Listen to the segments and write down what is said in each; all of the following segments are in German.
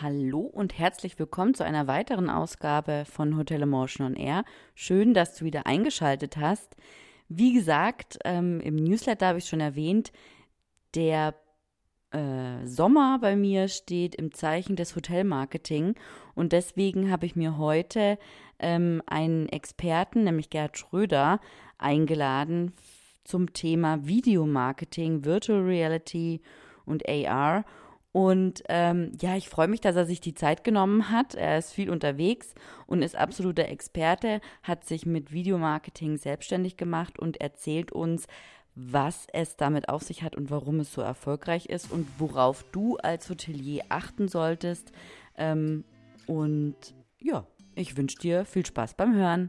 Hallo und herzlich willkommen zu einer weiteren Ausgabe von Hotel Emotion on Air. Schön, dass du wieder eingeschaltet hast. Wie gesagt, ähm, im Newsletter habe ich schon erwähnt, der äh, Sommer bei mir steht im Zeichen des Hotelmarketing und deswegen habe ich mir heute ähm, einen Experten, nämlich Gerd Schröder, eingeladen zum Thema Videomarketing, Virtual Reality und AR. Und ähm, ja, ich freue mich, dass er sich die Zeit genommen hat. Er ist viel unterwegs und ist absoluter Experte, hat sich mit Videomarketing selbstständig gemacht und erzählt uns, was es damit auf sich hat und warum es so erfolgreich ist und worauf du als Hotelier achten solltest. Ähm, und ja, ich wünsche dir viel Spaß beim Hören.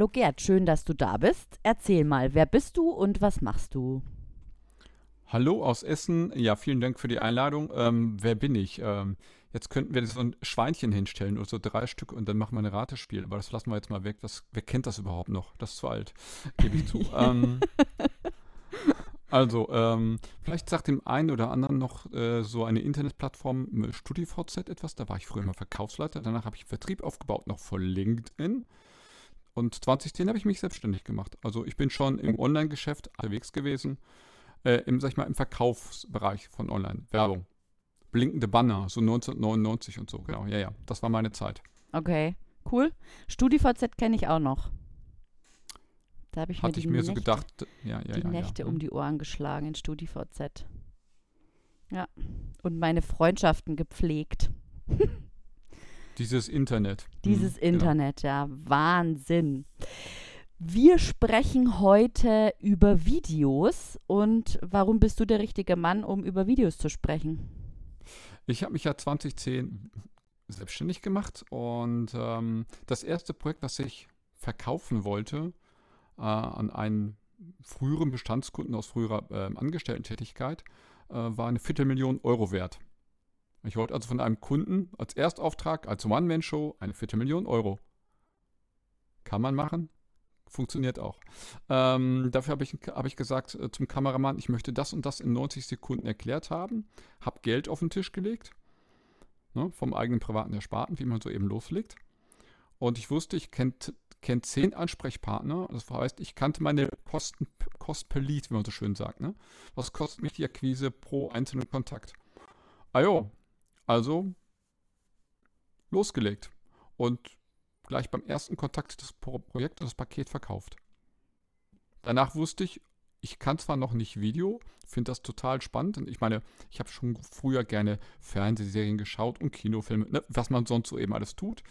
Hallo Gerd, schön, dass du da bist. Erzähl mal, wer bist du und was machst du? Hallo aus Essen. Ja, vielen Dank für die Einladung. Ähm, wer bin ich? Ähm, jetzt könnten wir so ein Schweinchen hinstellen oder so drei Stück und dann machen wir ein Ratespiel. Aber das lassen wir jetzt mal weg. Das, wer kennt das überhaupt noch? Das ist zu alt, gebe ich zu. ähm, also, ähm, vielleicht sagt dem einen oder anderen noch äh, so eine Internetplattform äh, StudiVZ etwas. Da war ich früher mal Verkaufsleiter. Danach habe ich Vertrieb aufgebaut, noch vor LinkedIn. Und 2010 habe ich mich selbstständig gemacht. Also ich bin schon im Online-Geschäft unterwegs gewesen, äh, im, sag ich mal, im Verkaufsbereich von Online-Werbung. Blinkende Banner, so 1999 und so, genau. Ja, ja, das war meine Zeit. Okay, cool. StudiVZ kenne ich auch noch. Da habe ich Hatte mir, ich mir Nächte, so gedacht, ja, ja, die ja. Nächte ja. um die Ohren geschlagen in StudiVZ. Ja, und meine Freundschaften gepflegt. Dieses Internet. Dieses Hm, genau. Internet, ja, Wahnsinn. Wir sprechen heute über Videos und warum bist du der richtige Mann, um über Videos zu sprechen? Ich habe mich ja 2010 selbstständig gemacht und ähm, das erste Projekt, das ich verkaufen wollte äh, an einen früheren Bestandskunden aus früherer äh, Angestellten-Tätigkeit, äh, war eine Viertelmillion Euro wert. Ich wollte also von einem Kunden als Erstauftrag, als One-Man-Show, eine Viertelmillion Euro. Kann man machen, funktioniert auch. Ähm, dafür habe ich, hab ich gesagt äh, zum Kameramann, ich möchte das und das in 90 Sekunden erklärt haben, habe Geld auf den Tisch gelegt, ne, vom eigenen privaten Ersparten, wie man so eben loslegt. Und ich wusste, ich kenne kenn zehn Ansprechpartner. Das heißt, ich kannte meine Kosten, Kost per Lead, wie man so schön sagt. Ne? Was kostet mich die Akquise pro einzelnen Kontakt? Ah jo, also losgelegt. Und gleich beim ersten Kontakt das Pro Projekt und das Paket verkauft. Danach wusste ich, ich kann zwar noch nicht Video, finde das total spannend. Und ich meine, ich habe schon früher gerne Fernsehserien geschaut und Kinofilme, ne, was man sonst so eben alles tut.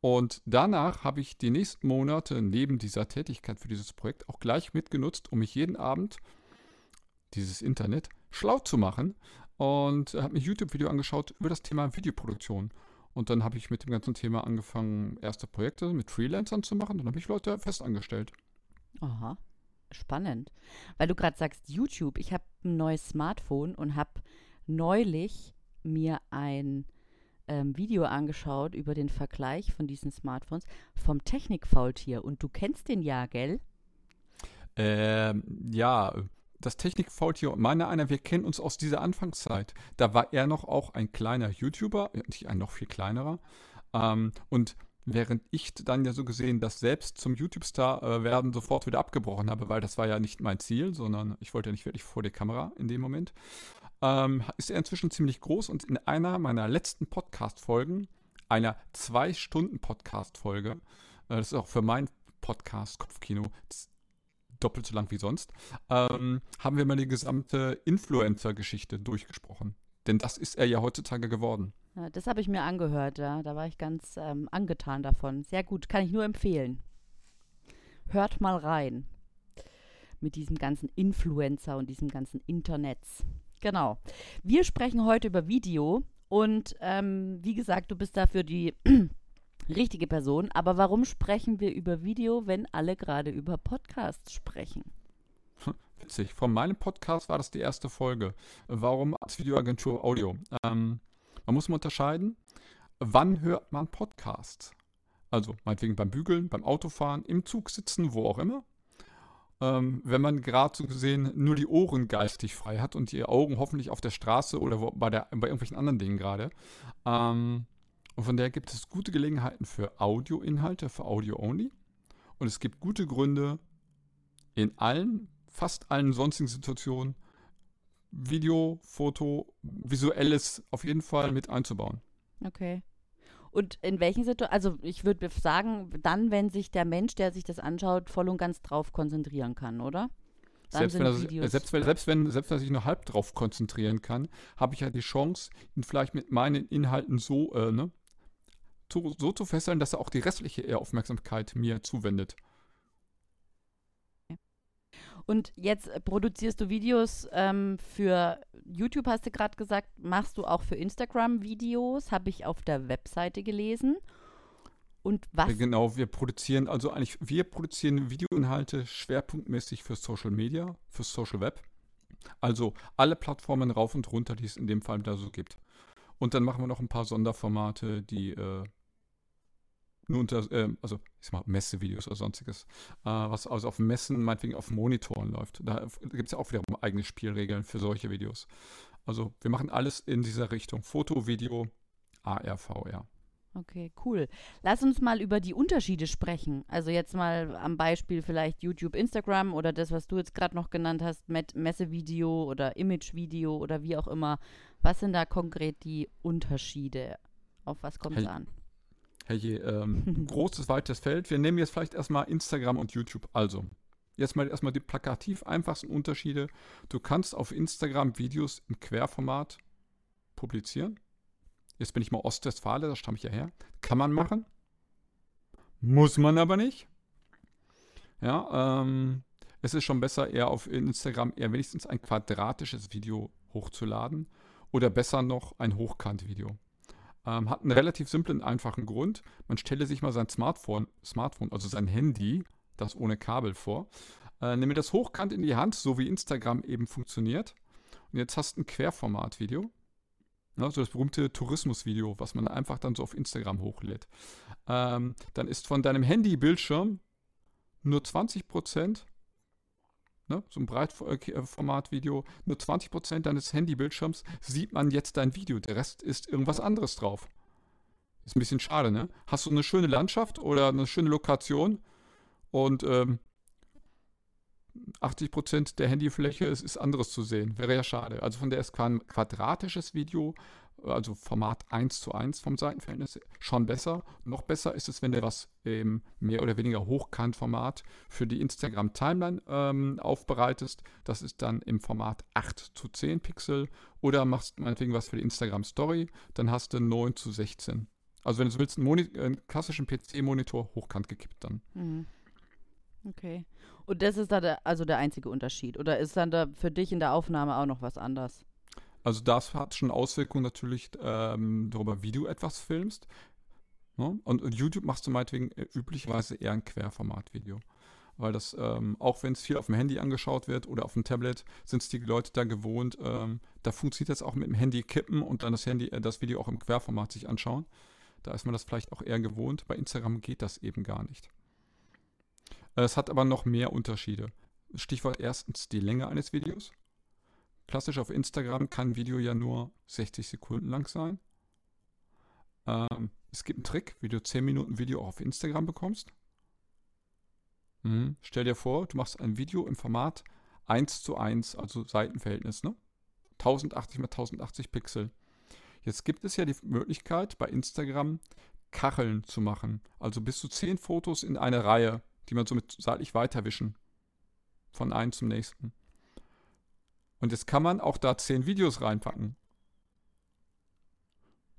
Und danach habe ich die nächsten Monate neben dieser Tätigkeit für dieses Projekt auch gleich mitgenutzt, um mich jeden Abend dieses Internet schlau zu machen und habe mir YouTube-Video angeschaut über das Thema Videoproduktion. Und dann habe ich mit dem ganzen Thema angefangen, erste Projekte mit Freelancern zu machen. Dann habe ich Leute festangestellt. Aha, spannend. Weil du gerade sagst YouTube, ich habe ein neues Smartphone und habe neulich mir ein ähm, Video angeschaut über den Vergleich von diesen Smartphones vom Technikfaultier. Und du kennst den ja, gell? Ähm, ja, das Technikfaultier und meiner einer, wir kennen uns aus dieser Anfangszeit. Da war er noch auch ein kleiner YouTuber, nicht ein noch viel kleinerer. Ähm, und während ich dann ja so gesehen das selbst zum YouTube-Star äh, werden sofort wieder abgebrochen habe, weil das war ja nicht mein Ziel, sondern ich wollte ja nicht wirklich vor der Kamera in dem Moment, ähm, ist er inzwischen ziemlich groß und in einer meiner letzten Podcast-Folgen, einer Zwei-Stunden-Podcast-Folge, äh, das ist auch für mein Podcast Kopfkino doppelt so lang wie sonst, ähm, haben wir mal die gesamte Influencer-Geschichte durchgesprochen. Denn das ist er ja heutzutage geworden. Ja, das habe ich mir angehört, ja. Da war ich ganz ähm, angetan davon. Sehr gut, kann ich nur empfehlen. Hört mal rein. mit diesem ganzen Influencer und diesem ganzen Internets. Genau. Wir sprechen heute über Video und ähm, wie gesagt, du bist dafür die richtige Person. Aber warum sprechen wir über Video, wenn alle gerade über Podcasts sprechen? Witzig. Von meinem Podcast war das die erste Folge. Warum als Videoagentur Audio? Ähm, man muss mal unterscheiden, wann hört man Podcasts? Also meinetwegen beim Bügeln, beim Autofahren, im Zug sitzen, wo auch immer. Ähm, wenn man gerade so gesehen nur die Ohren geistig frei hat und die Augen hoffentlich auf der Straße oder wo, bei, der, bei irgendwelchen anderen Dingen gerade. Ähm, und von daher gibt es gute Gelegenheiten für Audioinhalte, für Audio-Only. Und es gibt gute Gründe, in allen, fast allen sonstigen Situationen Video, Foto, Visuelles auf jeden Fall mit einzubauen. Okay. Und in welchen Situationen, also ich würde sagen, dann, wenn sich der Mensch, der sich das anschaut, voll und ganz drauf konzentrieren kann, oder? selbst wenn, er, selbst, wenn, selbst, wenn, selbst wenn sich nur halb drauf konzentrieren kann, habe ich ja die Chance, ihn vielleicht mit meinen Inhalten so, äh, ne, zu, so zu fesseln, dass er auch die restliche Aufmerksamkeit mir zuwendet. Und jetzt produzierst du Videos ähm, für YouTube, hast du gerade gesagt. Machst du auch für Instagram Videos? Habe ich auf der Webseite gelesen. Und was? Genau, wir produzieren, also eigentlich, wir produzieren Videoinhalte schwerpunktmäßig für Social Media, für Social Web. Also alle Plattformen rauf und runter, die es in dem Fall da so gibt. Und dann machen wir noch ein paar Sonderformate, die äh, nur unter, äh, also ich sag mal, Messevideos oder sonstiges, äh, was also auf Messen, meinetwegen auf Monitoren läuft. Da gibt es ja auch wiederum eigene Spielregeln für solche Videos. Also wir machen alles in dieser Richtung. Foto, Video, AR, VR. Okay, cool. Lass uns mal über die Unterschiede sprechen. Also jetzt mal am Beispiel vielleicht YouTube, Instagram oder das, was du jetzt gerade noch genannt hast, mit Messevideo oder Imagevideo oder wie auch immer. Was sind da konkret die Unterschiede? Auf was kommt es hey, an? Hey, ähm, großes, weites Feld. Wir nehmen jetzt vielleicht erstmal Instagram und YouTube. Also, jetzt mal erstmal die plakativ einfachsten Unterschiede. Du kannst auf Instagram Videos im Querformat publizieren. Jetzt bin ich mal Ostwestfale, da stamme ich ja her. Kann man machen. Muss man aber nicht. Ja, ähm, es ist schon besser, eher auf Instagram eher wenigstens ein quadratisches Video hochzuladen oder besser noch ein Hochkant-Video. Ähm, hat einen relativ simplen, einfachen Grund. Man stelle sich mal sein Smartphone, Smartphone, also sein Handy, das ohne Kabel vor. Äh, nehme das hochkant in die Hand, so wie Instagram eben funktioniert. Und jetzt hast du ein Querformat-Video. Ne, so das berühmte Tourismusvideo, was man einfach dann so auf Instagram hochlädt. Ähm, dann ist von deinem Handy-Bildschirm nur 20% ne, so ein Breitformat-Video, nur 20% deines Handybildschirms sieht man jetzt dein Video. Der Rest ist irgendwas anderes drauf. Ist ein bisschen schade, ne? Hast du eine schöne Landschaft oder eine schöne Lokation und ähm, 80% der Handyfläche ist, ist anderes zu sehen. Wäre ja schade. Also von der ist quadratisches Video also Format 1 zu 1 vom Seitenverhältnis, schon besser. Noch besser ist es, wenn du was im mehr oder weniger Hochkant-Format für die Instagram-Timeline ähm, aufbereitest. Das ist dann im Format 8 zu 10 Pixel. Oder machst meinetwegen was für die Instagram-Story, dann hast du 9 zu 16. Also wenn du willst, einen, einen klassischen PC-Monitor hochkant gekippt dann. Mhm. Okay. Und das ist da der, also der einzige Unterschied? Oder ist dann da für dich in der Aufnahme auch noch was anders? Also das hat schon Auswirkungen natürlich ähm, darüber, wie du etwas filmst. Ne? Und, und, YouTube machst du meinetwegen äh, üblicherweise eher ein Querformat-Video. Weil das, ähm, auch wenn es viel auf dem Handy angeschaut wird oder auf dem Tablet, sind es die Leute da gewohnt, ähm, da funktioniert das auch mit dem Handy kippen und dann das Handy, äh, das Video auch im Querformat sich anschauen. Da ist man das vielleicht auch eher gewohnt. Bei Instagram geht das eben gar nicht. Äh, es hat aber noch mehr Unterschiede. Stichwort erstens die Länge eines Videos. Klassisch auf Instagram kann ein Video ja nur 60 Sekunden lang sein. Ähm, es gibt einen Trick, wie du 10 Minuten Video auch auf Instagram bekommst. Mhm. Stell dir vor, du machst ein Video im Format 1 zu 1, also Seitenverhältnis, ne? 1080 x 1080 Pixel. Jetzt gibt es ja die Möglichkeit, bei Instagram Kacheln zu machen. Also bis zu 10 Fotos in eine Reihe, die man somit seitlich weiterwischen. Von einem zum nächsten. Und jetzt kann man auch da zehn Videos reinpacken.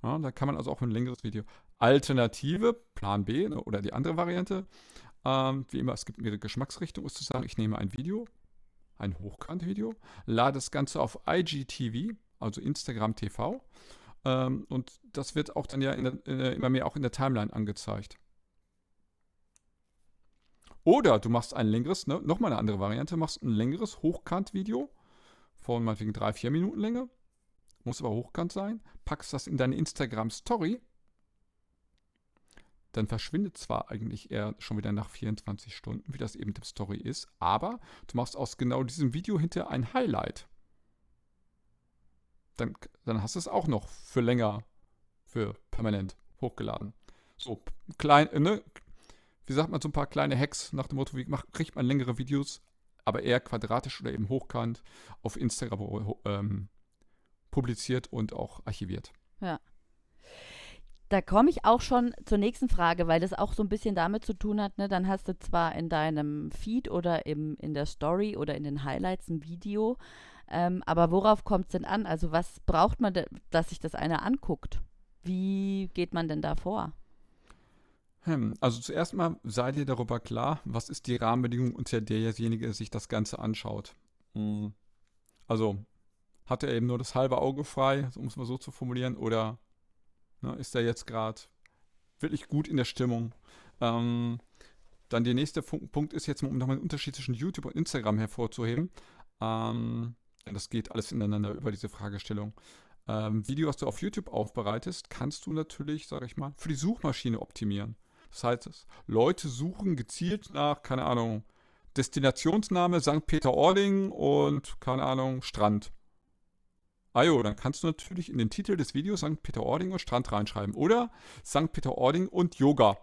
Ja, da kann man also auch ein längeres Video. Alternative, Plan B ne, oder die andere Variante, ähm, wie immer, es gibt mehrere Geschmacksrichtungen, ist zu sagen, ich nehme ein Video, ein Hochkant-Video, lade das Ganze auf IGTV, also Instagram TV, ähm, und das wird auch dann ja der, äh, immer mehr auch in der Timeline angezeigt. Oder du machst ein längeres, ne, nochmal eine andere Variante, machst ein längeres Hochkant-Video von meinetwegen drei, vier Minuten Länge, muss aber hochkant sein, packst das in deine Instagram-Story, dann verschwindet zwar eigentlich eher schon wieder nach 24 Stunden, wie das eben die Story ist, aber du machst aus genau diesem Video hinter ein Highlight. Dann, dann hast du es auch noch für länger, für permanent hochgeladen. So, klein, ne, wie sagt man, so ein paar kleine Hacks nach dem Motto, wie macht, kriegt man längere Videos, aber eher quadratisch oder eben hochkant auf Instagram ähm, publiziert und auch archiviert. Ja. Da komme ich auch schon zur nächsten Frage, weil das auch so ein bisschen damit zu tun hat, ne? Dann hast du zwar in deinem Feed oder im, in der Story oder in den Highlights ein Video, ähm, aber worauf kommt es denn an? Also was braucht man, dass sich das einer anguckt? Wie geht man denn da vor? Hm, also zuerst mal sei dir darüber klar, was ist die Rahmenbedingung, unter der derjenige sich das Ganze anschaut. Hm. Also hat er eben nur das halbe Auge frei, um es mal so zu formulieren, oder ne, ist er jetzt gerade wirklich gut in der Stimmung? Ähm, dann der nächste Punkt ist jetzt, um nochmal den Unterschied zwischen YouTube und Instagram hervorzuheben. Ähm, das geht alles ineinander über diese Fragestellung. Ähm, Video, was du auf YouTube aufbereitest, kannst du natürlich, sage ich mal, für die Suchmaschine optimieren. Das heißt, Leute suchen gezielt nach, keine Ahnung, Destinationsname St. Peter-Ording und, keine Ahnung, Strand. Ah dann kannst du natürlich in den Titel des Videos St. Peter-Ording und Strand reinschreiben. Oder St. Peter-Ording und Yoga.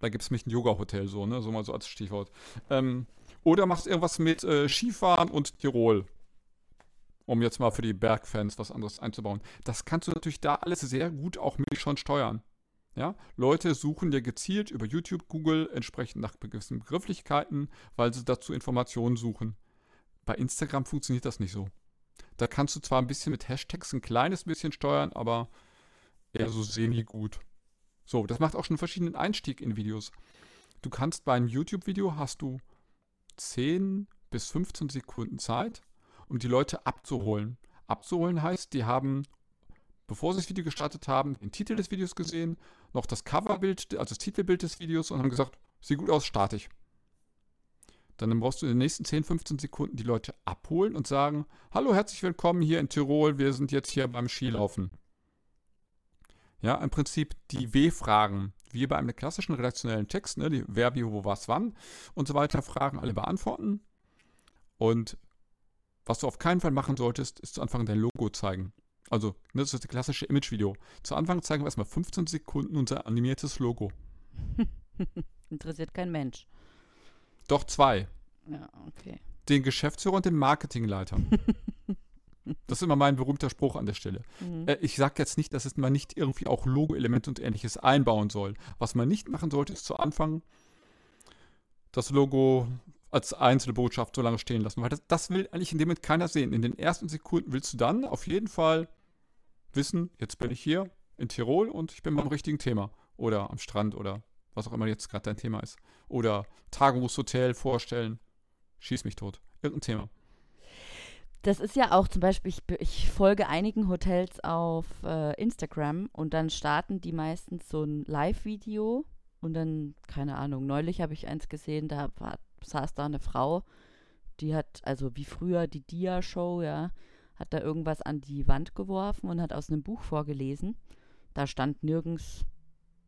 Da gibt es nämlich ein Yoga-Hotel, so, ne? So mal so als Stichwort. Ähm, oder machst irgendwas mit äh, Skifahren und Tirol. Um jetzt mal für die Bergfans was anderes einzubauen. Das kannst du natürlich da alles sehr gut auch mit schon steuern. Ja, Leute suchen ja gezielt über YouTube, Google entsprechend nach gewissen Begrifflichkeiten, weil sie dazu Informationen suchen. Bei Instagram funktioniert das nicht so. Da kannst du zwar ein bisschen mit Hashtags ein kleines bisschen steuern, aber eher so semi-gut. So, das macht auch schon einen verschiedenen Einstieg in Videos. Du kannst bei einem YouTube-Video hast du 10 bis 15 Sekunden Zeit, um die Leute abzuholen. Abzuholen heißt, die haben bevor sie das Video gestartet haben, den Titel des Videos gesehen, noch das Coverbild, also das Titelbild des Videos und haben gesagt, sieht gut aus, starte ich. Dann brauchst du in den nächsten 10, 15 Sekunden die Leute abholen und sagen, hallo, herzlich willkommen hier in Tirol, wir sind jetzt hier beim Skilaufen. Ja, im Prinzip die W-Fragen, wie bei einem klassischen redaktionellen Text, ne, die wer, wie, wo, was, wann und so weiter, Fragen alle beantworten. Und was du auf keinen Fall machen solltest, ist zu Anfang dein Logo zeigen. Also, ne, das ist das klassische Image-Video. Zu Anfang zeigen wir erstmal 15 Sekunden unser animiertes Logo. Interessiert kein Mensch. Doch zwei. Ja, okay. Den Geschäftsführer und den Marketingleiter. das ist immer mein berühmter Spruch an der Stelle. Mhm. Äh, ich sage jetzt nicht, dass man nicht irgendwie auch Logo-Elemente und ähnliches einbauen soll. Was man nicht machen sollte, ist zu Anfang das Logo als einzelne Botschaft so lange stehen lassen, weil das, das will eigentlich in dem Moment keiner sehen. In den ersten Sekunden willst du dann auf jeden Fall wissen, jetzt bin ich hier in Tirol und ich bin beim richtigen Thema. Oder am Strand oder was auch immer jetzt gerade dein Thema ist. Oder Tagungshotel vorstellen. Schieß mich tot. Irgendein Thema. Das ist ja auch zum Beispiel, ich, ich folge einigen Hotels auf äh, Instagram und dann starten die meistens so ein Live-Video und dann, keine Ahnung, neulich habe ich eins gesehen, da war, saß da eine Frau, die hat, also wie früher die Dia-Show, ja, hat da irgendwas an die Wand geworfen und hat aus einem Buch vorgelesen. Da stand nirgends,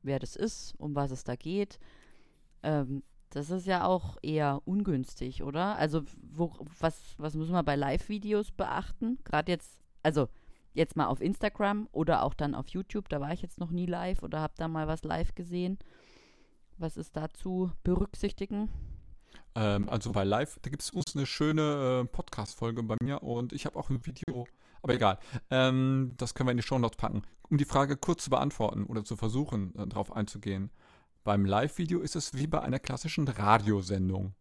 wer das ist, um was es da geht. Ähm, das ist ja auch eher ungünstig, oder? Also, wo, was, was muss man bei Live-Videos beachten? Gerade jetzt, also jetzt mal auf Instagram oder auch dann auf YouTube. Da war ich jetzt noch nie live oder habe da mal was live gesehen. Was ist da zu berücksichtigen? Ähm, also bei Live, da gibt es uns eine schöne äh, Podcast-Folge bei mir und ich habe auch ein Video, aber egal. Ähm, das können wir in die Show Notes packen. Um die Frage kurz zu beantworten oder zu versuchen, äh, darauf einzugehen. Beim Live-Video ist es wie bei einer klassischen Radiosendung.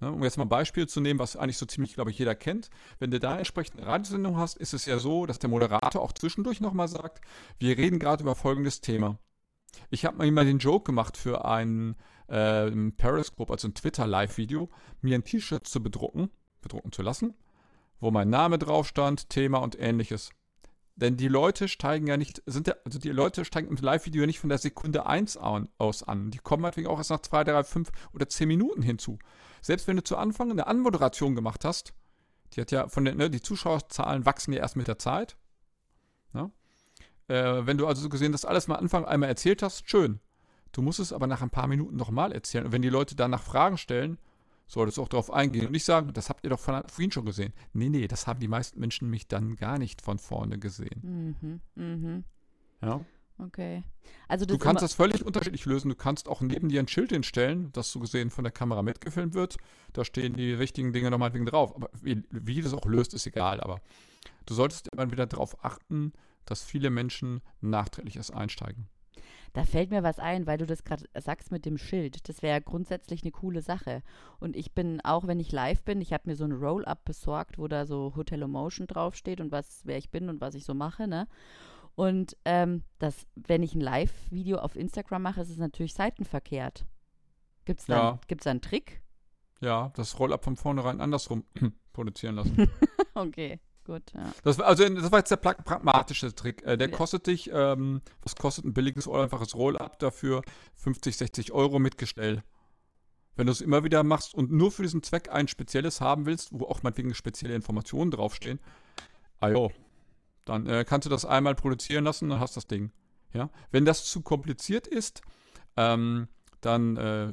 Ne, um jetzt mal ein Beispiel zu nehmen, was eigentlich so ziemlich, glaube ich, jeder kennt. Wenn du da entsprechend eine Radiosendung hast, ist es ja so, dass der Moderator auch zwischendurch nochmal sagt, wir reden gerade über folgendes Thema. Ich habe mal den Joke gemacht für einen äh, Periscope, also ein Twitter-Live-Video, mir ein T-Shirt zu bedrucken, bedrucken zu lassen, wo mein Name drauf stand, Thema und ähnliches. Denn die Leute steigen ja nicht, sind ja, also die Leute steigen im Live-Video nicht von der Sekunde 1 aus an. Die kommen natürlich auch erst nach 2, 3, 5 oder 10 Minuten hinzu. Selbst wenn du zu Anfang eine Anmoderation gemacht hast, die hat ja von den, ne, die Zuschauerzahlen wachsen ja erst mit der Zeit. Ne? Äh, wenn du also so gesehen das alles mal Anfang einmal erzählt hast, schön. Du musst es aber nach ein paar Minuten nochmal erzählen. Und wenn die Leute danach Fragen stellen, solltest du auch darauf eingehen und nicht sagen, das habt ihr doch von vorhin schon gesehen. Nee, nee, das haben die meisten Menschen nämlich dann gar nicht von vorne gesehen. Mhm, mhm. Ja. Okay. Also du kannst das völlig unterschiedlich lösen. Du kannst auch neben dir ein Schild hinstellen, das so gesehen von der Kamera mitgefilmt wird. Da stehen die richtigen Dinge nochmal wegen drauf. Aber wie, wie das auch löst, ist egal. Aber du solltest immer wieder darauf achten, dass viele Menschen nachträglich erst einsteigen. Da fällt mir was ein, weil du das gerade sagst mit dem Schild. Das wäre grundsätzlich eine coole Sache. Und ich bin, auch wenn ich live bin, ich habe mir so ein Roll-Up besorgt, wo da so Hotel Emotion draufsteht und was, wer ich bin und was ich so mache, ne? Und ähm, das, wenn ich ein Live-Video auf Instagram mache, ist es natürlich seitenverkehrt. Gibt es da, ja. Gibt's da einen Trick? Ja, das Roll-Up von vornherein andersrum produzieren lassen. okay, gut. Ja. Das, war, also, das war jetzt der pragmatische Trick. Äh, der kostet dich, ähm, was kostet ein billiges, einfaches Roll-Up dafür? 50, 60 Euro mit Gestell. Wenn du es immer wieder machst und nur für diesen Zweck ein spezielles haben willst, wo auch meinetwegen spezielle Informationen draufstehen, ajo, dann äh, kannst du das einmal produzieren lassen und hast das Ding. Ja? Wenn das zu kompliziert ist, ähm, dann äh,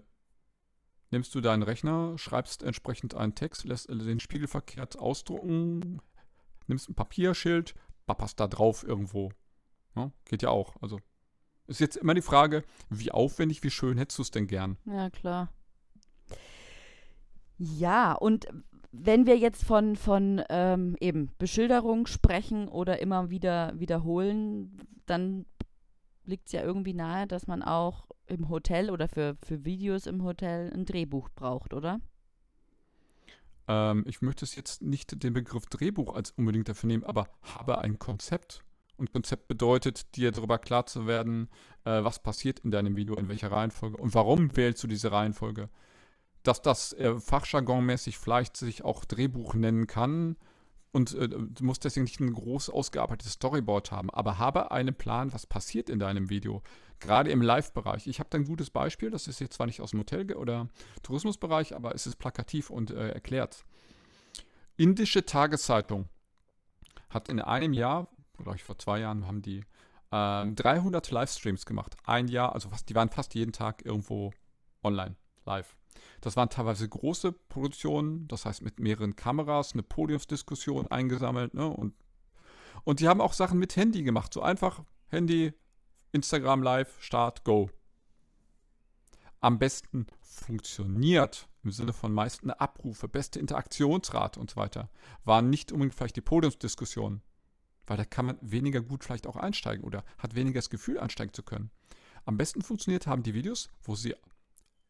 nimmst du deinen Rechner, schreibst entsprechend einen Text, lässt den Spiegel verkehrt ausdrucken, nimmst ein Papierschild, papperst da drauf irgendwo. Ja? Geht ja auch. Also ist jetzt immer die Frage, wie aufwendig, wie schön hättest du es denn gern? Ja, klar. Ja, und wenn wir jetzt von, von ähm, eben Beschilderung sprechen oder immer wieder wiederholen, dann liegt es ja irgendwie nahe, dass man auch im Hotel oder für, für Videos im Hotel ein Drehbuch braucht, oder? Ähm, ich möchte es jetzt nicht den Begriff Drehbuch als unbedingt dafür nehmen, aber habe ein Konzept. Und Konzept bedeutet, dir darüber klar zu werden, äh, was passiert in deinem Video, in welcher Reihenfolge und warum wählst du diese Reihenfolge dass das äh, fachjargonmäßig vielleicht sich auch Drehbuch nennen kann und äh, du musst deswegen nicht ein groß ausgearbeitetes Storyboard haben, aber habe einen Plan, was passiert in deinem Video, gerade im Live-Bereich. Ich habe da ein gutes Beispiel, das ist jetzt zwar nicht aus dem Hotel- oder Tourismusbereich, aber es ist plakativ und äh, erklärt. Indische Tageszeitung hat in einem Jahr, glaube ich vor zwei Jahren, haben die 300 ähm, Livestreams gemacht. Ein Jahr, also fast, die waren fast jeden Tag irgendwo online, live. Das waren teilweise große Produktionen, das heißt mit mehreren Kameras, eine Podiumsdiskussion eingesammelt. Ne? Und, und die haben auch Sachen mit Handy gemacht. So einfach Handy, Instagram Live, Start, Go. Am besten funktioniert im Sinne von meisten Abrufe, beste Interaktionsrate und so weiter, waren nicht unbedingt vielleicht die Podiumsdiskussionen. Weil da kann man weniger gut vielleicht auch einsteigen oder hat weniger das Gefühl, einsteigen zu können. Am besten funktioniert haben die Videos, wo sie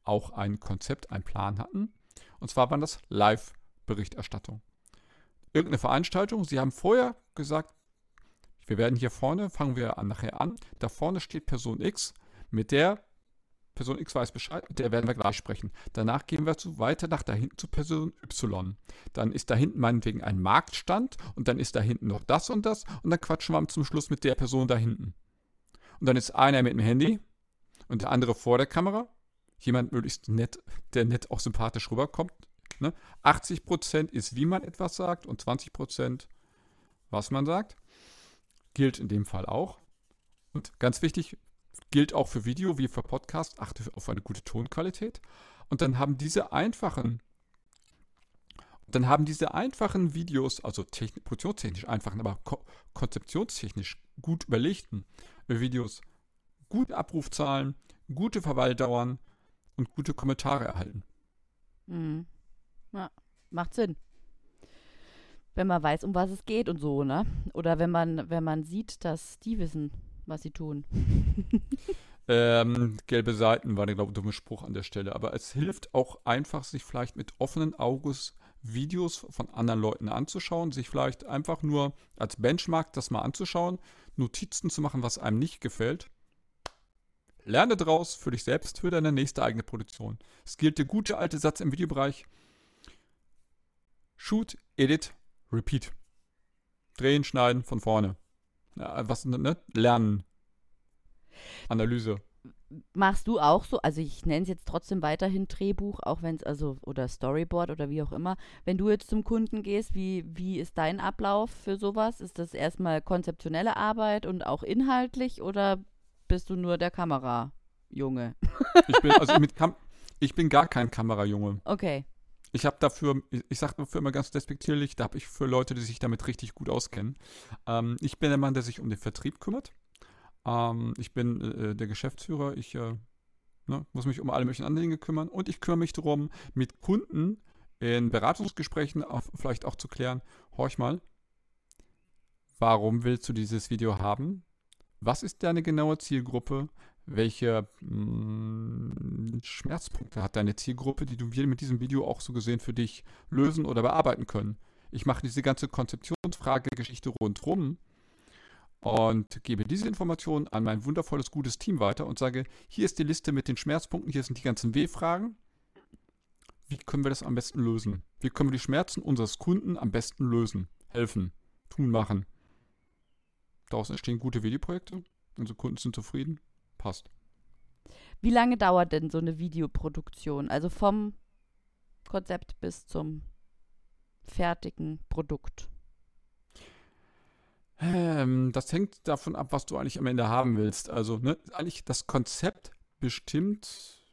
auch ein Konzept, einen Plan hatten. Und zwar waren das Live-Berichterstattung. Irgendeine Veranstaltung, sie haben vorher gesagt, wir werden hier vorne, fangen wir an, nachher an, da vorne steht Person X, mit der Person X weiß Bescheid, mit der werden wir gleich sprechen. Danach gehen wir zu, weiter nach da hinten zu Person Y. Dann ist da hinten meinetwegen ein Marktstand und dann ist da hinten noch das und das und dann quatschen wir zum Schluss mit der Person da hinten. Und dann ist einer mit dem Handy und der andere vor der Kamera jemand möglichst nett, der nett auch sympathisch rüberkommt. Ne? 80% ist, wie man etwas sagt und 20% was man sagt. Gilt in dem Fall auch. Und ganz wichtig, gilt auch für Video wie für Podcast, achte auf eine gute Tonqualität. Und dann haben diese einfachen, dann haben diese einfachen Videos, also techn produktionstechnisch einfachen, aber ko konzeptionstechnisch gut überlegten Videos, gute Abrufzahlen, gute Verweildauern, und gute Kommentare erhalten. Mhm. Ja, macht Sinn. Wenn man weiß, um was es geht und so, ne? Oder wenn man, wenn man sieht, dass die wissen, was sie tun. ähm, gelbe Seiten war der, glaube ich, dumme Spruch an der Stelle. Aber es hilft auch einfach, sich vielleicht mit offenen Auges Videos von anderen Leuten anzuschauen, sich vielleicht einfach nur als Benchmark das mal anzuschauen, Notizen zu machen, was einem nicht gefällt Lerne draus für dich selbst, für deine nächste eigene Produktion. Es gilt der gute alte Satz im Videobereich. Shoot, edit, repeat. Drehen, schneiden, von vorne. Ja, was, ne? Lernen. Analyse. Machst du auch so, also ich nenne es jetzt trotzdem weiterhin Drehbuch, auch wenn es also, oder Storyboard oder wie auch immer. Wenn du jetzt zum Kunden gehst, wie, wie ist dein Ablauf für sowas? Ist das erstmal konzeptionelle Arbeit und auch inhaltlich oder bist du nur der Kamerajunge? Ich bin, also mit Kam ich bin gar kein Kamerajunge. Okay. Ich habe dafür, ich sage dafür immer ganz despektierlich, da habe ich für Leute, die sich damit richtig gut auskennen. Ähm, ich bin der Mann, der sich um den Vertrieb kümmert. Ähm, ich bin äh, der Geschäftsführer. Ich äh, ne, muss mich um alle möglichen Anliegen kümmern und ich kümmere mich darum, mit Kunden in Beratungsgesprächen auch, vielleicht auch zu klären, horch mal, warum willst du dieses Video haben? Was ist deine genaue Zielgruppe? Welche mh, hm, Schmerzpunkte hat deine Zielgruppe, die du mit diesem Video auch so gesehen für dich lösen oder bearbeiten können? Ich mache diese ganze Konzeptionsfrage-Geschichte rundherum und gebe diese Informationen an mein wundervolles, gutes Team weiter und sage, hier ist die Liste mit den Schmerzpunkten, hier sind die ganzen W-Fragen. Wie können wir das am besten lösen? Wie können wir die Schmerzen unseres Kunden am besten lösen? Helfen, tun, machen. Daraus entstehen gute Videoprojekte. Unsere Kunden sind zufrieden. Passt. Wie lange dauert denn so eine Videoproduktion? Also vom Konzept bis zum fertigen Produkt? Ähm, das hängt davon ab, was du eigentlich am Ende haben willst. Also, ne, eigentlich das Konzept bestimmt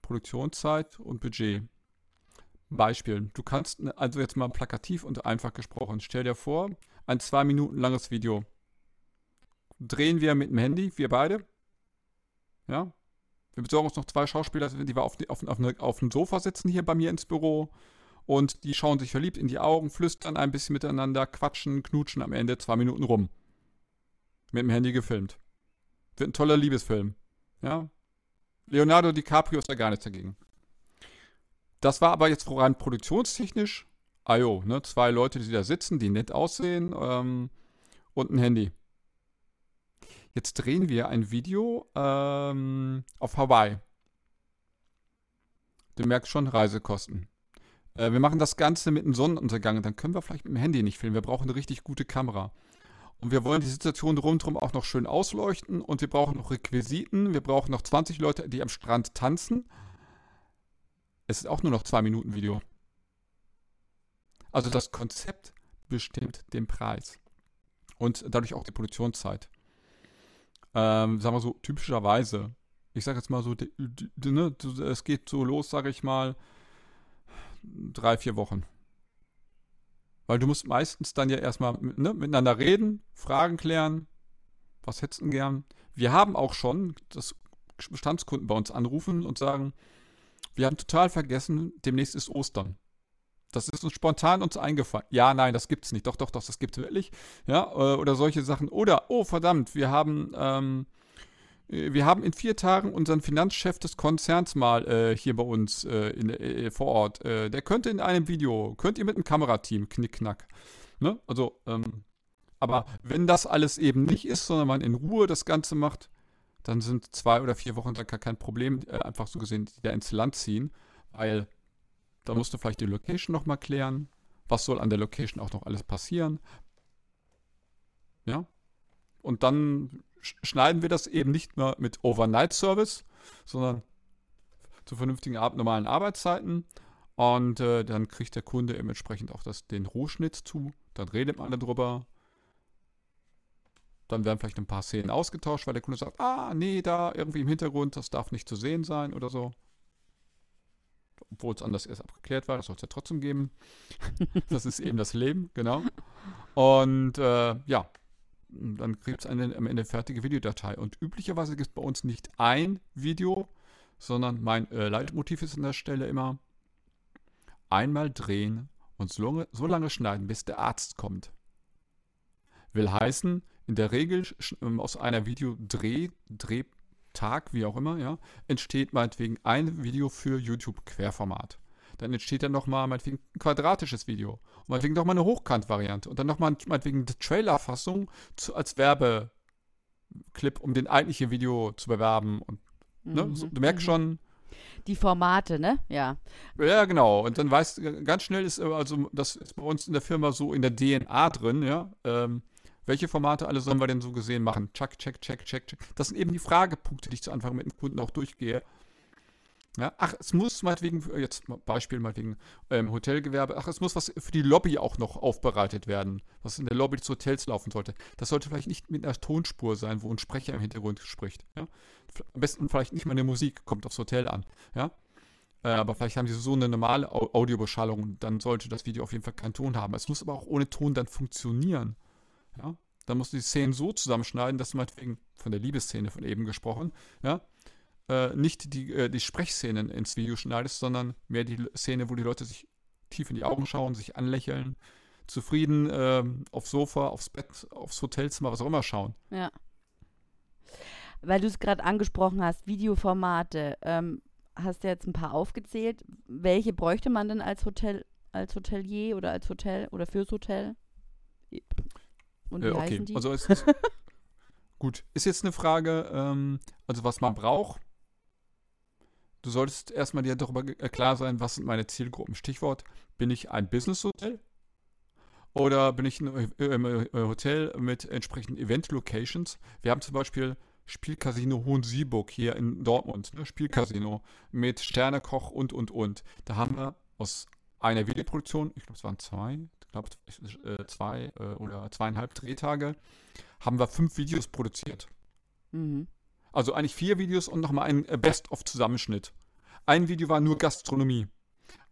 Produktionszeit und Budget. Beispiel, du kannst, ne, also jetzt mal plakativ und einfach gesprochen, stell dir vor, ein zwei Minuten langes Video. Drehen wir mit dem Handy, wir beide. Ja. Wir besorgen uns noch zwei Schauspieler, die wir auf, auf, auf, auf dem Sofa sitzen hier bei mir ins Büro und die schauen sich verliebt in die Augen, flüstern ein bisschen miteinander, quatschen, knutschen am Ende zwei Minuten rum. Mit dem Handy gefilmt. Wird ein toller Liebesfilm. Ja. Leonardo DiCaprio ist da gar nichts dagegen. Das war aber jetzt rein produktionstechnisch. Ah jo, ne, zwei Leute, die da sitzen, die nett aussehen ähm, und ein Handy. Jetzt drehen wir ein Video ähm, auf Hawaii. Du merkst schon Reisekosten. Äh, wir machen das Ganze mit einem Sonnenuntergang. Dann können wir vielleicht mit dem Handy nicht filmen. Wir brauchen eine richtig gute Kamera. Und wir wollen die Situation rundherum auch noch schön ausleuchten. Und wir brauchen noch Requisiten. Wir brauchen noch 20 Leute, die am Strand tanzen. Es ist auch nur noch zwei Minuten Video. Also das Konzept bestimmt den Preis. Und dadurch auch die Produktionszeit. Ähm, sagen wir so, typischerweise. Ich sage jetzt mal so, ne, es geht so los, sage ich mal, drei, vier Wochen. Weil du musst meistens dann ja erstmal ne, miteinander reden, Fragen klären. Was hättest du gern? Wir haben auch schon, dass Bestandskunden bei uns anrufen und sagen, wir haben total vergessen, demnächst ist Ostern. Das ist uns spontan uns eingefallen. Ja, nein, das gibt's nicht. Doch, doch, doch, das gibt's wirklich. Ja, äh, oder solche Sachen. Oder, oh verdammt, wir haben ähm, äh, wir haben in vier Tagen unseren Finanzchef des Konzerns mal äh, hier bei uns äh, in, äh, vor Ort. Äh, der könnte in einem Video, könnt ihr mit einem Kamerateam, knickknack. Ne? Also, ähm, aber wenn das alles eben nicht ist, sondern man in Ruhe das Ganze macht, dann sind zwei oder vier Wochen dann gar kein Problem, äh, einfach so gesehen, die da ins Land ziehen, weil da musst du vielleicht die Location nochmal klären. Was soll an der Location auch noch alles passieren? Ja. Und dann schneiden wir das eben nicht mehr mit Overnight-Service, sondern zu vernünftigen normalen Arbeitszeiten. Und äh, dann kriegt der Kunde eben entsprechend auch das, den Rohschnitt zu. Dann redet man darüber. Dann werden vielleicht ein paar Szenen ausgetauscht, weil der Kunde sagt, ah, nee, da irgendwie im Hintergrund, das darf nicht zu sehen sein oder so. Obwohl es anders erst abgeklärt war, das soll es ja trotzdem geben. das ist eben das Leben, genau. Und äh, ja, dann gibt es am Ende eine fertige Videodatei. Und üblicherweise gibt es bei uns nicht ein Video, sondern mein äh, Leitmotiv ist an der Stelle immer einmal drehen und so lange, so lange schneiden, bis der Arzt kommt. Will heißen, in der Regel ähm, aus einer Videodreh, Drehtag, wie auch immer, ja, entsteht meinetwegen ein Video für YouTube Querformat. Dann entsteht dann nochmal meinetwegen ein quadratisches Video. Und meinetwegen nochmal eine Hochkant-Variante. Und dann nochmal meinetwegen eine Trailer-Fassung als Werbe, Clip, um den eigentlichen Video zu bewerben. Und, ne? Mhm, so, du merkst mhm. schon, Die Formate, ne? Ja. ja, genau. Und dann weißt du, ganz schnell ist, äh, also das ist bei uns in der Firma so in der DNA drin, ja. Ähm, welche Formate alle sollen wir denn so gesehen machen? Check, check, check, check, check. Das sind eben die Fragepunkte, die ich zu Anfang mit dem Kunden auch durchgehe. Ja, ach, es muss meinetwegen, jetzt mal Beispiel meinetwegen ähm, Hotelgewerbe, ach, es muss was für die Lobby auch noch aufbereitet werden, was in der Lobby des Hotels laufen sollte. Das sollte vielleicht nicht mit einer Tonspur sein, wo ein Sprecher im Hintergrund spricht. Ja? Am besten vielleicht nicht mal eine Musik, kommt aufs Hotel an. Ja? Äh, aber vielleicht haben sie so eine normale Au Audiobeschallung dann sollte das Video auf jeden Fall keinen Ton haben. Es muss aber auch ohne Ton dann funktionieren. Ja? Dann musst du die Szenen so zusammenschneiden, dass du meinetwegen von der Liebesszene von eben gesprochen, ja, äh, nicht die, äh, die Sprechszenen ins Video schneidest, sondern mehr die Szene, wo die Leute sich tief in die Augen schauen, sich anlächeln, zufrieden ähm, aufs Sofa, aufs Bett, aufs Hotelzimmer, was auch immer schauen. Ja. Weil du es gerade angesprochen hast, Videoformate, ähm, hast du jetzt ein paar aufgezählt. Welche bräuchte man denn als Hotel, als Hotelier oder als Hotel oder fürs Hotel? Und wie Äh, okay, heißen die? also ist gut. Ist jetzt eine Frage, ähm, also was man braucht. Du solltest erstmal dir darüber äh, klar sein, was sind meine Zielgruppen. Stichwort, bin ich ein Business-Hotel? Oder bin ich ein äh, äh, äh, Hotel mit entsprechenden Event-Locations? Wir haben zum Beispiel Spielcasino Hohensieburg hier in Dortmund, ne? Spielcasino mit Sternekoch und, und, und. Da haben wir aus einer Videoproduktion, ich glaube, es waren zwei, glaube, äh, zwei äh, oder zweieinhalb Drehtage, haben wir fünf Videos produziert. mhm. Also eigentlich vier Videos und nochmal ein äh, Best-of-Zusammenschnitt. Ein Video war nur Gastronomie.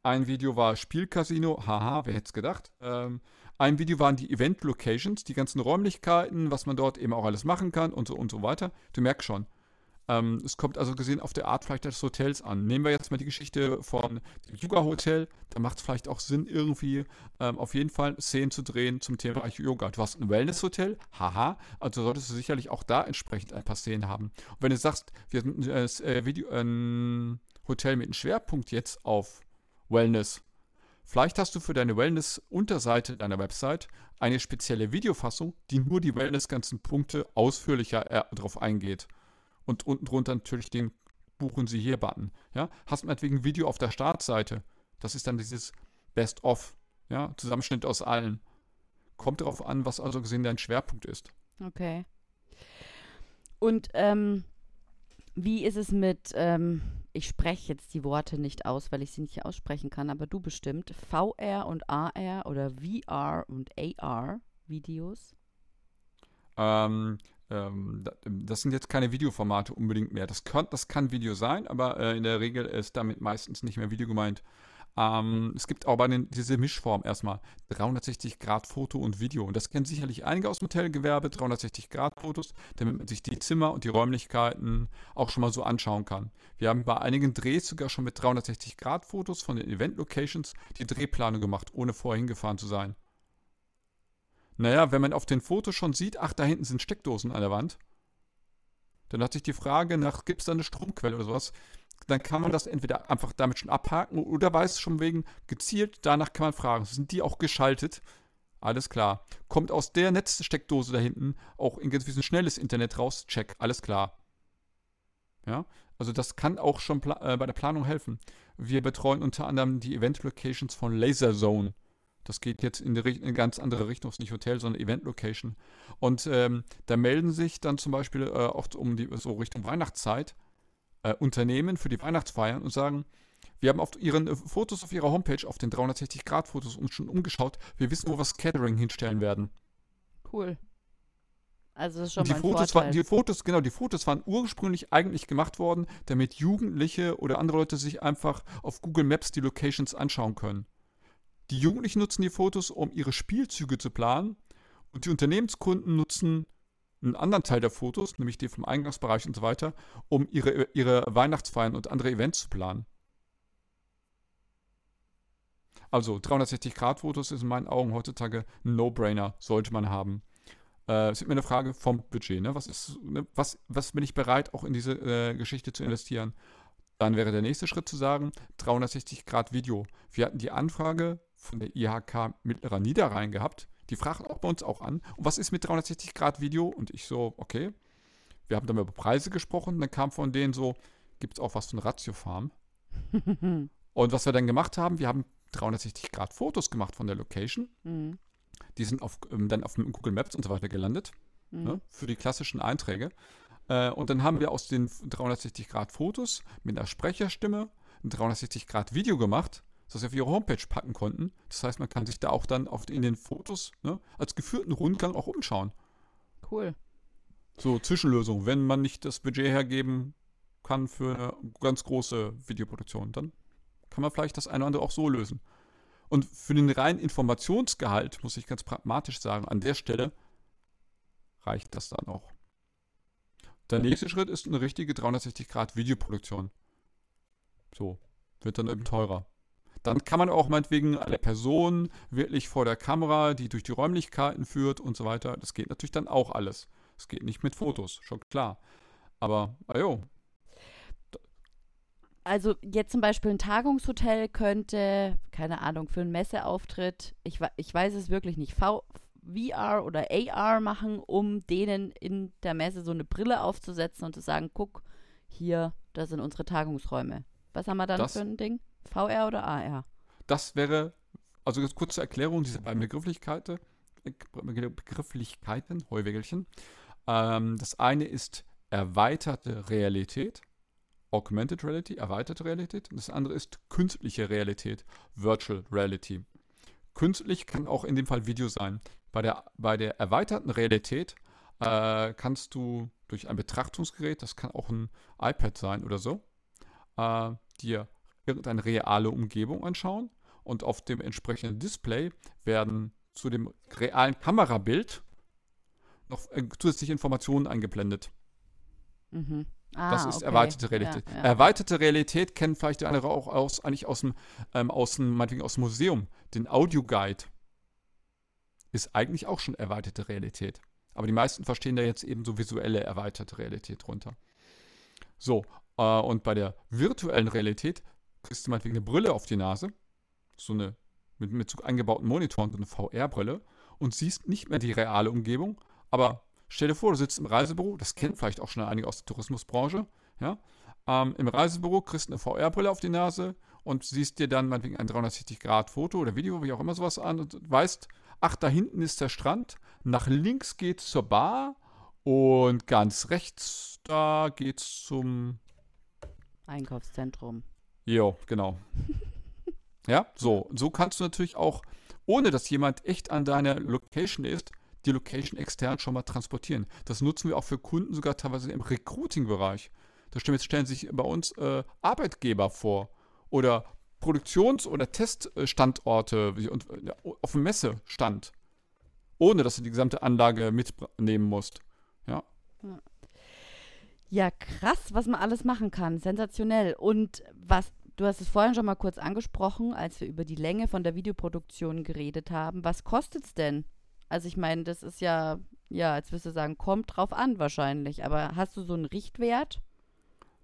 Ein Video war Spielcasino, haha, wer hätte es gedacht. Ähm, ein Video waren die Event-Locations, die ganzen Räumlichkeiten, was man dort eben auch alles machen kann und so und so weiter. Du merkst schon. Ähm, es kommt also gesehen auf der Art vielleicht des Hotels an. Nehmen wir jetzt mal die Geschichte von dem Yoga Hotel. Da macht es vielleicht auch Sinn, irgendwie ähm, auf jeden Fall Szenen zu drehen zum Thema Yoga. Du hast ein Wellness Hotel, haha, also solltest du sicherlich auch da entsprechend ein paar Szenen haben. Und wenn du sagst, wir sind äh, äh, Video, ein Hotel mit einem Schwerpunkt jetzt auf Wellness, vielleicht hast du für deine Wellness-Unterseite deiner Website eine spezielle Videofassung, die nur die Wellness-ganzen Punkte ausführlicher äh, darauf eingeht und unten drunter natürlich den Buchen Sie hier-Button. Ja? Hast meinetwegen ein Video auf der Startseite. Das ist dann dieses Best-of, ja? Zusammenschnitt aus allen. Kommt darauf an, was also gesehen dein Schwerpunkt ist. Okay. Und ähm, wie ist es mit, ähm, ich spreche jetzt die Worte nicht aus, weil ich sie nicht aussprechen kann, aber du bestimmt, VR und AR oder VR und AR Videos? Ähm, ähm, da- das sind jetzt keine Videoformate unbedingt mehr. Das kann, das kann Video sein, aber äh, in der Regel ist damit meistens nicht mehr Video gemeint. Ähm, es gibt aber den, diese Mischform erstmal 360 Grad Foto und Video. Und das kennen sicherlich einige aus dem Hotelgewerbe, 360 Grad Fotos, damit man sich die Zimmer und die Räumlichkeiten auch schon mal so anschauen kann. Wir haben bei einigen Drehs sogar schon mit 360 Grad Fotos von den Event Locations die Drehplanung gemacht, ohne vorher hingefahren zu sein. Naja, wenn man auf den Fotos schon sieht, ach, da hinten sind Steckdosen an der Wand, dann hat sich die Frage nach, gibt es da eine Stromquelle oder sowas, dann kann man das entweder einfach damit schon abhaken oder weiß schon wegen gezielt, danach kann man fragen, sind die auch geschaltet? Alles klar. Kommt aus der Netzsteckdose da hinten auch in gewissen schnelles Internet raus? Check, alles klar. Ja, also das kann auch schon äh, bei der Planung helfen. Wir betreuen unter anderem die Event Locations von Laserzone. Das geht jetzt in, die, Richt- in eine ganz andere Richtung, ist nicht Hotel, sondern Event Location. Und ähm, da melden sich dann zum Beispiel äh, oft um die so Richtung Weihnachtszeit äh, Unternehmen für die Weihnachtsfeiern und sagen, wir haben auf ihren äh, Fotos auf ihrer Homepage, auf den 360-Grad-Fotos uns schon umgeschaut. Wir wissen, wo wir das Catering hinstellen werden. Cool. Also das ist schon die mal ein Fotos, Vorteil. waren, die Fotos, genau, die Fotos waren ursprünglich eigentlich gemacht worden, damit Jugendliche oder andere Leute sich einfach auf Google Maps die Locations anschauen können. Die Jugendlichen nutzen die Fotos, um ihre Spielzüge zu planen und die Unternehmenskunden nutzen einen anderen Teil der Fotos, nämlich die vom Eingangsbereich und so weiter, um ihre, ihre Weihnachtsfeiern und andere Events zu planen. Also 360-Grad-Fotos ist in meinen Augen heutzutage ein No-Brainer, sollte man haben. Äh, es ist mir eine Frage vom Budget. Ne? Was, ist, ne? Was, was bin ich bereit, auch in diese äh, Geschichte zu investieren? Dann wäre der nächste Schritt zu sagen, 360 Grad Video. Wir hatten die Anfrage von der IHK Mittlerer Niederrhein gehabt. Die fragen auch bei uns auch an. Und was ist mit 360 Grad Video? Und ich so, okay. wir haben dann über Preise gesprochen, dann kam von denen so, gibt es auch was von Ratiofarm? und was wir dann gemacht haben, wir haben 360 Grad Fotos gemacht von der Location. Mhm. Die sind auf, ähm, dann auf Google Maps und so weiter gelandet, Mhm. ne, für die klassischen Einträge. Äh, und dann haben wir aus den 360 Grad Fotos mit einer Sprecherstimme ein 360 Grad Video gemacht, das wir auf ihre Homepage packen konnten. Das heißt, man kann sich da auch dann auf, in den Fotos ne, als geführten Rundgang auch umschauen. Cool. So Zwischenlösung, wenn man nicht das Budget hergeben kann für eine ganz große Videoproduktion, dann kann man vielleicht das eine oder andere auch so lösen. Und für den reinen Informationsgehalt, muss ich ganz pragmatisch sagen, an der Stelle reicht das dann auch. Der nächste Schritt ist eine richtige 360-Grad-Videoproduktion. So, wird dann eben teurer. Dann kann man auch meinetwegen eine Person wirklich vor der Kamera, die durch die Räumlichkeiten führt und so weiter. Das geht natürlich dann auch alles. Es geht nicht mit Fotos, schon klar. Aber, ajo, Also jetzt zum Beispiel ein Tagungshotel könnte, keine Ahnung, für einen Messeauftritt, ich, ich weiß es wirklich nicht, v VR oder AR machen, um denen in der Messe so eine Brille aufzusetzen und zu sagen, guck, hier, das sind unsere Tagungsräume. Was haben wir dann Das- für ein Ding? VR oder AR? Das wäre, also ganz kurze Erklärung dieser beiden Begrifflichkeiten, Begrifflichkeiten, Heuwägelchen. Ähm, das eine ist erweiterte Realität, Augmented Reality, erweiterte Realität. Und das andere ist künstliche Realität, Virtual Reality. Künstlich kann auch in dem Fall Video sein. Bei der, bei der erweiterten Realität äh, kannst du durch ein Betrachtungsgerät, das kann auch ein iPad sein oder so, äh, dir irgendeine reale Umgebung anschauen und auf dem entsprechenden Display werden zu dem realen Kamerabild noch äh, zusätzliche Informationen eingeblendet. Mhm. Ah, Das ist okay. erweiterte Realität. Ja, ja. Erweiterte Realität kennen vielleicht der andere auch aus, eigentlich aus dem, ähm, aus dem, meinetwegen aus dem Museum. Den Audioguide ist eigentlich auch schon erweiterte Realität. Aber die meisten verstehen da jetzt eben so visuelle erweiterte Realität drunter. So, äh, und bei der virtuellen Realität kriegst du meinetwegen eine Brille auf die Nase, so eine mit, mit so eingebauten Monitoren, so eine VR-Brille und siehst nicht mehr die reale Umgebung, aber stell dir vor, du sitzt im Reisebüro, das kennen vielleicht auch schon einige aus der Tourismusbranche, ja, ähm, im Reisebüro kriegst du eine VR-Brille auf die Nase und siehst dir dann meinetwegen ein 360-Grad-Foto oder Video, wie auch immer sowas an und weißt, ach, da hinten ist der Strand, nach links geht's zur Bar und ganz rechts, da geht's zum Einkaufszentrum. Jo, genau. ja, so. So kannst du natürlich auch, ohne dass jemand echt an deiner Location ist, die Location extern schon mal transportieren. Das nutzen wir auch für Kunden sogar teilweise im Recruiting-Bereich. Da stellen, sich bei uns äh, Arbeitgeber vor oder Produktions- oder Teststandorte und, auf dem Messestand, ohne dass du die gesamte Anlage mitnehmen musst. Ja, Ja, krass, was man alles machen kann. Sensationell. Und was, du hast es vorhin schon mal kurz angesprochen, als wir über die Länge von der Videoproduktion geredet haben. Was kostet es denn? Also ich meine, das ist ja, ja, als würdest du sagen, kommt drauf an wahrscheinlich. Aber hast du so einen Richtwert?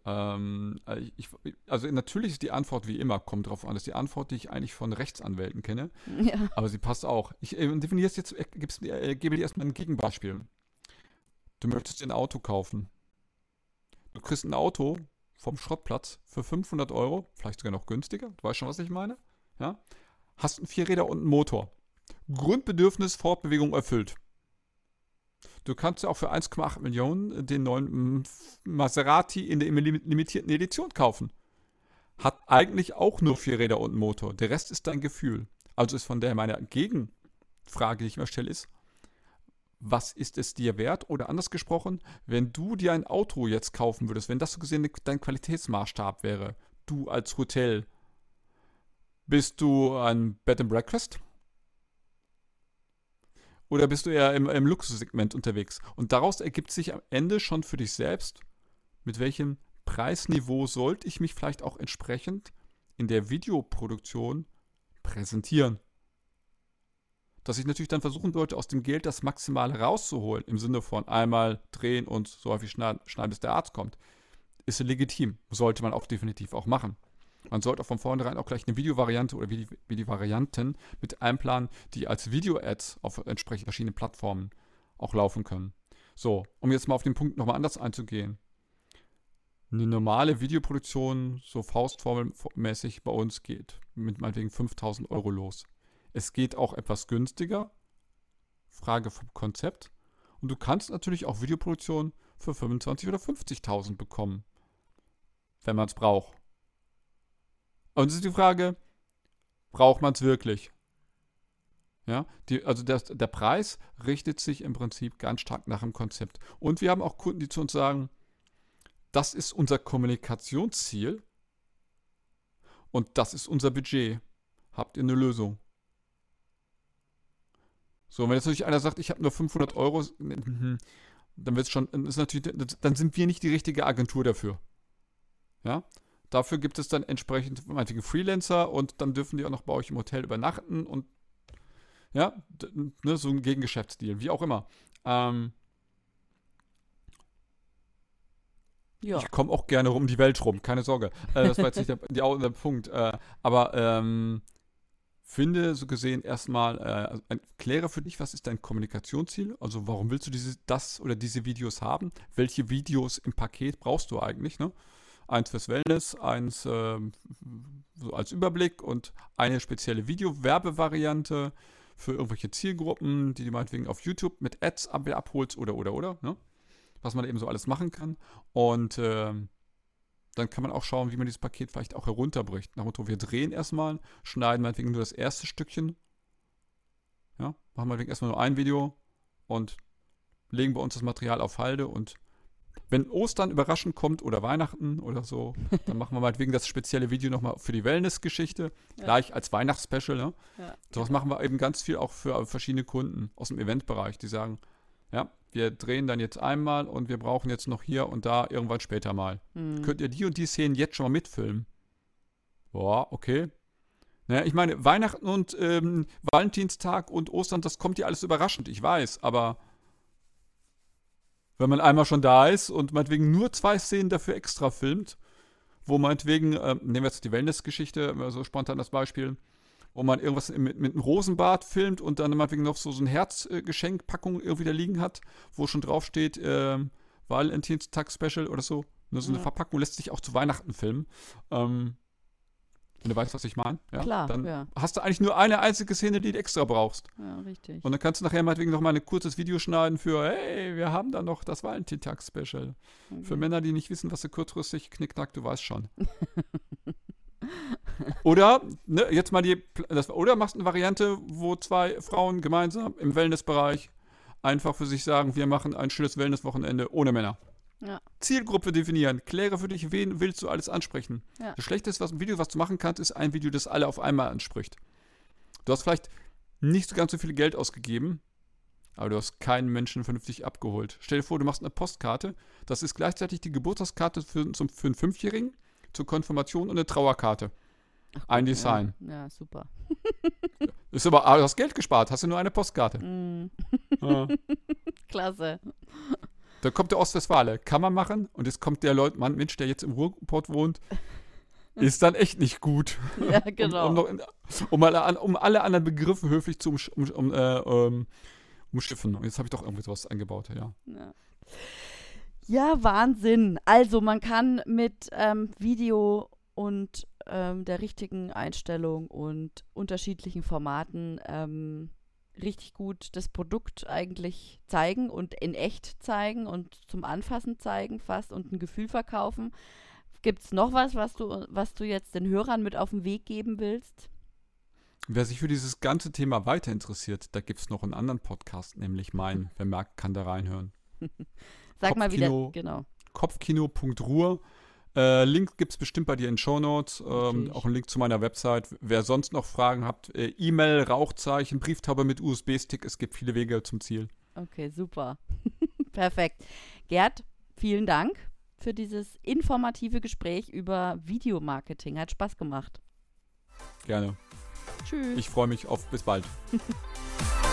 Ähm, äh, ich, also natürlich ist die Antwort wie immer, kommt drauf an. Das ist die Antwort, die ich eigentlich von Rechtsanwälten kenne. Ja. Aber sie passt auch. Ich äh, definiere es jetzt, äh, äh, gebe dir erstmal ein Gegenbeispiel. Du möchtest dir ein Auto kaufen. Du kriegst ein Auto vom Schrottplatz für 500 Euro, vielleicht sogar noch günstiger. Du weißt schon, was ich meine? Ja? Hast einen Vierräder und einen Motor. Grundbedürfnis Fortbewegung erfüllt. Du kannst ja auch für 1,8 Millionen den neuen mm, Maserati in der lim- limitierten Edition kaufen. Hat eigentlich auch nur vier Räder und einen Motor. Der Rest ist dein Gefühl. Also ist von der meine Gegenfrage, die ich mir stelle, ist, was ist es dir wert? Oder anders gesprochen, wenn du dir ein Auto jetzt kaufen würdest, wenn das so gesehen dein Qualitätsmaßstab wäre, du als Hotel, bist du ein Bed and Breakfast? Oder bist du eher im, im Luxussegment unterwegs? Und daraus ergibt sich am Ende schon für dich selbst, mit welchem Preisniveau sollte ich mich vielleicht auch entsprechend in der Videoproduktion präsentieren. Dass ich natürlich dann versuchen sollte, aus dem Geld das Maximale rauszuholen, im Sinne von einmal drehen und so häufig schneiden, schneiden bis der Arzt kommt, ist legitim. Sollte man auch definitiv auch machen. Man sollte auch von vornherein auch gleich eine Videovariante oder Vide- Videovarianten mit einplanen, die als Video-Ads auf entsprechend verschiedenen Plattformen auch laufen können. So, um jetzt mal auf den Punkt nochmal anders einzugehen. Eine normale Videoproduktion, so faustformelmäßig bei uns geht mit meinetwegen 5000 Euro los. Es geht auch etwas günstiger. Frage vom Konzept. Und du kannst natürlich auch Videoproduktion für 25.000 oder 50.000 bekommen. Wenn man es braucht. Und es ist die Frage, braucht man es wirklich? Ja, die, also das, der Preis richtet sich im Prinzip ganz stark nach dem Konzept. Und wir haben auch Kunden, die zu uns sagen, das ist unser Kommunikationsziel und das ist unser Budget. Habt ihr eine Lösung? So, wenn jetzt natürlich einer sagt, ich habe nur 500 Euro, dann wird es schon, ist natürlich, dann sind wir nicht die richtige Agentur dafür. Ja, dafür gibt es dann entsprechend meinetwegen Freelancer und dann dürfen die auch noch bei euch im Hotel übernachten und ja, ne, so ein Gegengeschäftsdeal, wie auch immer. Ähm, ja. Ich komme auch gerne um die Welt rum, keine Sorge. Äh, das war jetzt nicht der, der, der Punkt. Äh, aber ähm, finde so gesehen erstmal, äh, ein, kläre für dich, was ist dein Kommunikationsziel? Also warum willst du diese, das oder diese Videos haben? Welche Videos im Paket brauchst du eigentlich? Ne? Eins fürs Wellness, eins ähm, so als Überblick und eine spezielle Video-Werbevariante für irgendwelche Zielgruppen, die du meinetwegen auf YouTube mit Ads ab abholst oder, oder, oder, ne? Was man eben so alles machen kann. Und äh, dann kann man auch schauen, wie man dieses Paket vielleicht auch herunterbricht. Nach dem Motto, wir drehen erstmal, schneiden meinetwegen nur das erste Stückchen. Ja, machen meinetwegen erstmal nur ein Video und legen bei uns das Material auf Halde und wenn Ostern überraschend kommt oder Weihnachten oder so, dann machen wir meinetwegen das spezielle Video nochmal für die Wellness-Geschichte, ja. gleich als Weihnachtsspecial. Ne? Ja. Sowas machen wir eben ganz viel auch für verschiedene Kunden aus dem Eventbereich, die sagen, ja, wir drehen dann jetzt einmal und wir brauchen jetzt noch hier und da irgendwann später mal. Mhm. Könnt ihr die und die Szenen jetzt schon mal mitfilmen? Boah, okay. Naja, ich meine, Weihnachten und ähm, Valentinstag und Ostern, das kommt ja alles überraschend, ich weiß, aber wenn man einmal schon da ist und meinetwegen nur zwei Szenen dafür extra filmt, wo meinetwegen, äh, nehmen wir jetzt die Wellness-Geschichte, so spontan das Beispiel, wo man irgendwas mit, mit einem Rosenbad filmt und dann meinetwegen noch so, so eine Herzgeschenkpackung irgendwie da liegen hat, wo schon draufsteht, äh, Valentinstag-Special oder so. Nur so eine ja. Verpackung lässt sich auch zu Weihnachten filmen. Ähm, wenn du weißt, was ich meine, ja, Klar, dann ja. hast du eigentlich nur eine einzige Szene, die du extra brauchst. Ja, richtig. Und dann kannst du nachher meinetwegen noch mal ein kurzes Video schneiden für, hey, wir haben da noch das Valentinstag-Special. Okay. Für Männer, die nicht wissen, was sie kurzfristig knickknack, du weißt schon. oder, ne, jetzt mal die, das, oder machst eine Variante, wo zwei Frauen gemeinsam im Wellnessbereich einfach für sich sagen, wir machen ein schönes Wellnesswochenende ohne Männer. Ja. Zielgruppe definieren. Kläre für dich, wen willst du alles ansprechen. Ja. Das Schlechteste, was ein Video, was du machen kannst, ist ein Video, das alle auf einmal anspricht. Du hast vielleicht nicht ganz so viel Geld ausgegeben, aber du hast keinen Menschen vernünftig abgeholt. Stell dir vor, du machst eine Postkarte. Das ist gleichzeitig die Geburtstagskarte für, zum, für einen Fünfjährigen, zur Konfirmation und eine Trauerkarte. Ach, ein Design. Ja, ja super. ist aber, du hast Geld gespart, hast du nur eine Postkarte. Mm. Ja. Klasse. Da kommt der Ostwestfale, kann man machen. Und jetzt kommt der Leut Mann, Mensch, der jetzt im Ruhrport wohnt, ist dann echt nicht gut. Ja, genau. um, um, in, um, alle, um, alle, anderen Begriffe höflich zu um, um, äh, um, umschiffen. Und jetzt habe ich doch irgendwie sowas eingebaut, ja. ja. Ja, Wahnsinn. Also man kann mit ähm, Video und ähm, der richtigen Einstellung und unterschiedlichen Formaten ähm, richtig gut das Produkt eigentlich zeigen und in echt zeigen und zum Anfassen zeigen fast und ein Gefühl verkaufen. Gibt es noch was, was du, was du jetzt den Hörern mit auf den Weg geben willst? Wer sich für dieses ganze Thema weiter interessiert, da gibt es noch einen anderen Podcast, nämlich meinen. Wer mag, kann da reinhören. Sag Kopfkino, mal wieder, genau. Kopfkino.ruhr äh, Link gibt es bestimmt bei dir in Show Notes. Ähm, auch ein Link zu meiner Website. Wer sonst noch Fragen habt, äh, E-Mail, Rauchzeichen, Brieftaube mit USB-Stick. Es gibt viele Wege zum Ziel. Okay, super. Perfekt. Gerd, vielen Dank für dieses informative Gespräch über Videomarketing. Hat Spaß gemacht. Gerne. Tschüss. Ich freue mich auf bis bald.